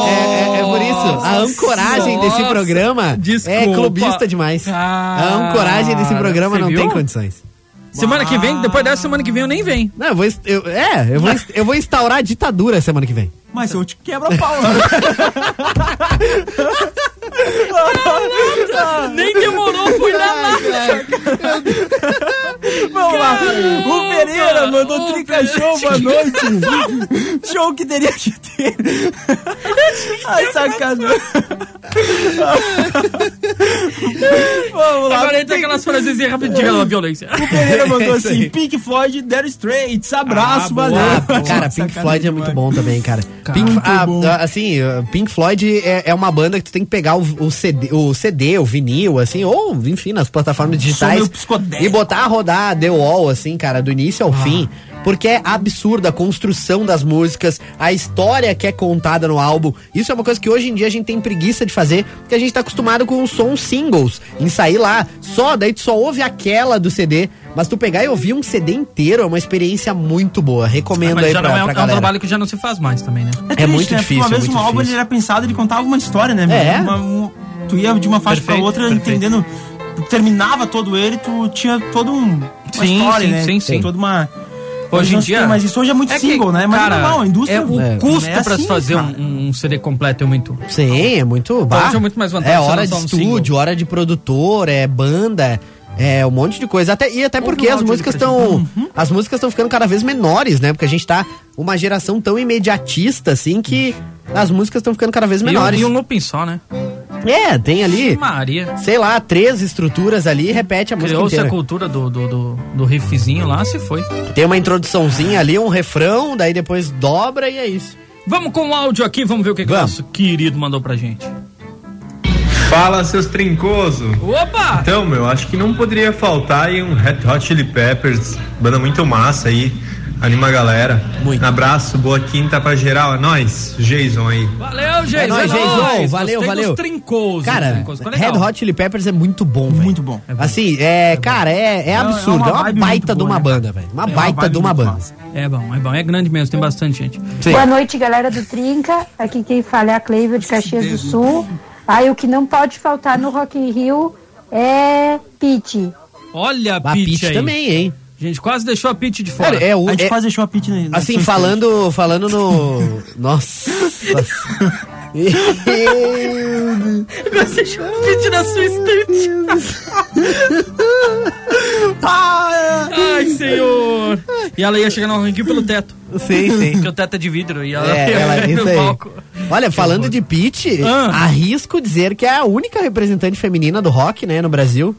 A ancoragem desse Nossa, programa desculpa. é clubista demais. Ah, a ancoragem desse programa você não viu? tem condições. Semana que vem, depois dessa semana que vem eu nem venho. Não, eu vou, eu- é, eu vou, eu vou instaurar a ditadura semana que vem. Mas eu te quebro a pau. Nem demorou, foi na lata. Vamos lá. O Pereira mandou o trinca Pereira- show, boa noite. show que teria que ter. Ai, sacanagem. Vamos lá. Agora entra aquelas frasezinhas rapidinho da violência. O Pereira mandou É assim. Pink Floyd, Dire Straits. Abraço, Ah, boa. valeu. Ah, cara, Pink Sacanagem Floyd é muito bom também, cara. Pink, ah, bom. ah, assim, Pink Floyd é, é uma banda que tu tem que pegar o, o CD, o CD, o vinil, assim, ou, enfim, nas plataformas digitais e botar a rodar The Wall, assim, cara, do início ao Ah. fim. Porque é absurda a construção das músicas, a história que é contada no álbum. Isso é uma coisa que hoje em dia a gente tem preguiça de fazer, porque a gente tá acostumado com os sons singles, em sair lá, só, daí tu só ouve aquela do CD. Mas tu pegar e ouvir um CD inteiro é uma experiência muito boa. Recomendo Mas aí já pra, não é, um- pra é um trabalho que já não se faz mais também, né? É, triste, muito né? Porque difícil, Uma é vez muito um álbum difícil. ele era pensado, ele contava uma história, né? É. Uma- um- tu ia de uma faixa Perfeito, pra outra perfeito. entendendo. Tu terminava todo ele, tu tinha todo um. Uma Sim, história, sim, né? sim, sim. Toda uma. Hoje em se dia. tem mais isso hoje é muito que, single, né? Mas cara, é normal, a indústria. É o É. custo É pra assim, se fazer cara. um, um CD completo é muito. Sim, é muito bah, Hoje é muito mais vantagem É hora de um estúdio, single. hora de produtor, é banda, é um monte de coisa. Até, e até porque um as músicas estão. Uhum. As músicas estão ficando cada vez menores, né? Porque a gente tá uma geração tão imediatista, assim, que as músicas estão ficando cada vez E um, menores. e um looping só, né? É, tem ali, Maria. sei lá, três estruturas ali repete a música Criou-se a cultura do, do, do, do riffzinho lá, se foi. Tem uma introduçãozinha ali, um refrão, daí depois dobra e é isso. Vamos com o áudio aqui, vamos ver o que, que o nosso querido mandou pra gente. Fala, seus trincoso. Opa! Então, meu, acho que não poderia faltar aí um Red Hot Chili Peppers, banda muito massa aí, anima a galera. Muito. Um abraço, boa quinta pra geral, é nóis, Jason aí. Valeu, Jason. É nóis, Jason. Valeu, Gostei valeu. Dos trincosos, Cara, trincosos. Ficou Red. Hot Chili Peppers é muito bom, velho. Muito bom. Assim, é, cara, é, é absurdo. é É uma uma, baita de uma boa, né, banda, velho. Uma É baita de uma banda. massa. É bom, é bom. É grande mesmo, tem bastante gente. Sim. Boa noite, galera do Trinca. Aqui quem fala é a Cleiva de Caxias do Sul. Aí o que não pode faltar no Rock in Rio é Pete. Olha a aí. também, hein? A gente quase deixou a Pitch de fora. Cara, é o. A gente é- quase deixou a Pit na, na assim, falando, falando no. Nossa. Quase deixou a Pitch na sua estante. Ai, senhor. E ela ia chegar no ranking pelo teto. sim, sim. Porque o teto é de vidro e ela É, ia ela, no isso aí. Olha, falando de Pete, Ah. arrisco dizer que é a única representante feminina do rock, né, no Brasil.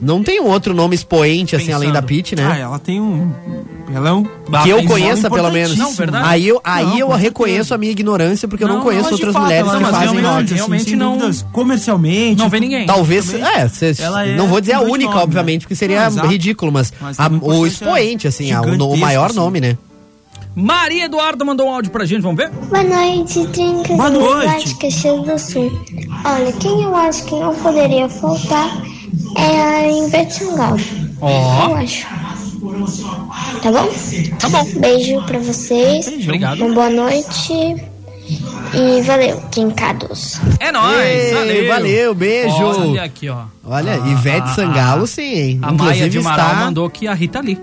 Não tem um outro nome expoente, assim, além da Pensando. Pete, Ah, né? ela tem um. Ela é um. Que eu conheça, pelo menos. Não, verdade? Aí eu, aí Não, eu reconheço certeza. a minha ignorância, porque eu não, Não, conheço outras fato, mulheres ela que é fazem realmente- rock. assim, realmente sem não- dúvidas, comercialmente. Não vê ninguém. Talvez, Também. é, é não vou dizer a única, nome, obviamente, né? porque seria Não, ridículo, mas, Mas a- o expoente, assim, a- o, no- o gigantesca, maior assim. nome, né? Maria Eduarda mandou um áudio pra gente, vamos ver? Boa noite, Trincas Boa noite. de Caxias do Sul. Olha, quem eu acho que não poderia faltar é a Ivete Sangalo. Ó. Eu acho. Tá bom? Tá bom. Beijo pra vocês. Obrigado. Uma boa noite. E valeu, trincados. É nóis, Ei, valeu. valeu, beijo. Olha aqui, ó. Olha, Ah, Ivete Sangalo, sim, hein? A Maia de Amaral está... mandou que a Rita Lee.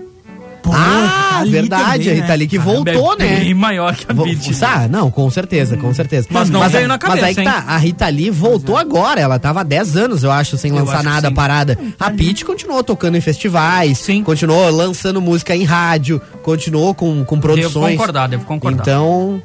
Pô, Ah, tá verdade, também, a Rita né? Lee que voltou, é né? bem maior que a Pitty. Ah, não, com certeza, com certeza. Mas não veio na Mas aí cabeça, que tá, a Rita Lee voltou agora, ela tava há 10 anos, eu acho, sem Eu lançar acho nada, sim. parada. A Pitty continuou tocando em festivais, Sim. continuou lançando música em rádio, continuou com, com Devo produções. concordar, devo concordar. Então,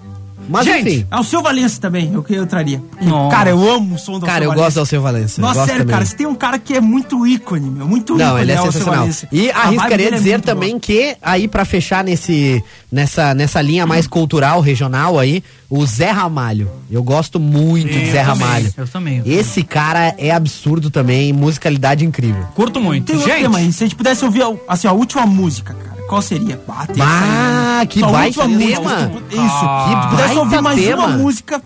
Mas Gente, enfim. É o seu Valença também, eu, eu traria. Nossa. Cara, eu amo o som do Cara, eu gosto do Alceu Valença. eu Nossa, sério, também. cara, você tem um cara que é muito ícone, meu. Muito Não, ícone. ele é Alceu sensacional. Valença. E A arriscaria é dizer muito também que, aí pra fechar nesse, nessa, nessa linha mais cultural, regional aí, o Zé Ramalho. Eu gosto muito de Zé eu também, Ramalho. eu também. Esse cara é absurdo também, musicalidade incrível. Curto muito. Tem outro Gente, tema aí. Se a gente pudesse ouvir assim, a última música, cara, qual seria? Ah, tem Ah, aí, que Sua baita música, tema. tu- Isso. Ah. Se tu pudesse ouvir mais tema. uma música,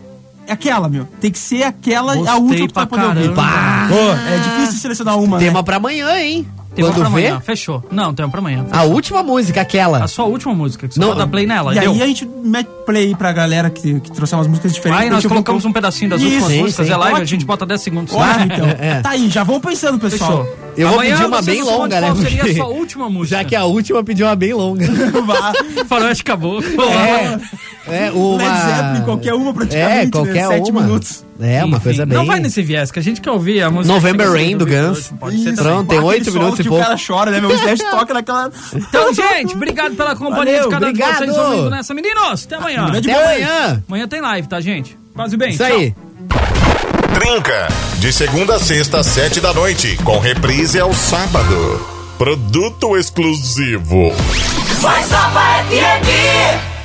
é aquela, meu. Tem que ser aquela, a Gostei última que tu pra vai poder ouvir. caramba. Ô, é difícil selecionar uma, Tema né? pra amanhã, hein? Tema Quando pra vê, amanhã. Fechou. Não, tema pra amanhã. a última música, aquela. A sua última música, que você Não, pode dar play nela. E deu. aí a gente mete play pra galera que, que trouxe umas músicas diferentes. Aí nós colocamos um pedacinho das Isso, últimas sim, músicas, sim. é live, a Ótimo. gente bota 10 segundos. Ótimo, então. É. Tá aí, já vão pensando, pessoal. Fechou. Eu vou Amanhã pedir uma bem longa, né? Qual seria a porque- sua última música? Já que a última pediu uma bem longa. Vá. Faroeste Caboclo. É, é uma... Led Zeppelin, qualquer uma praticamente, É, né? qualquer Sete uma. minutos. É, uma Enfim, coisa bem... Não vai nesse viés, que a gente quer ouvir a música. November Rain do Guns. hoje, Pode ser Isso. Pronto, tem oito minutos e pouco. o cara chora, né, meu? O Slash toca naquela... Então, gente, obrigado pela companhia Valeu, de cada um de obrigado. vocês ouvindo nessa. Meninos, até amanhã. Até amanhã. Amanhã tem live, tá, gente? Quase bem. Isso tchau. aí. Trinca, de segunda a sexta, às sete da noite, com reprise ao sábado. Produto exclusivo. Mais Nova FM.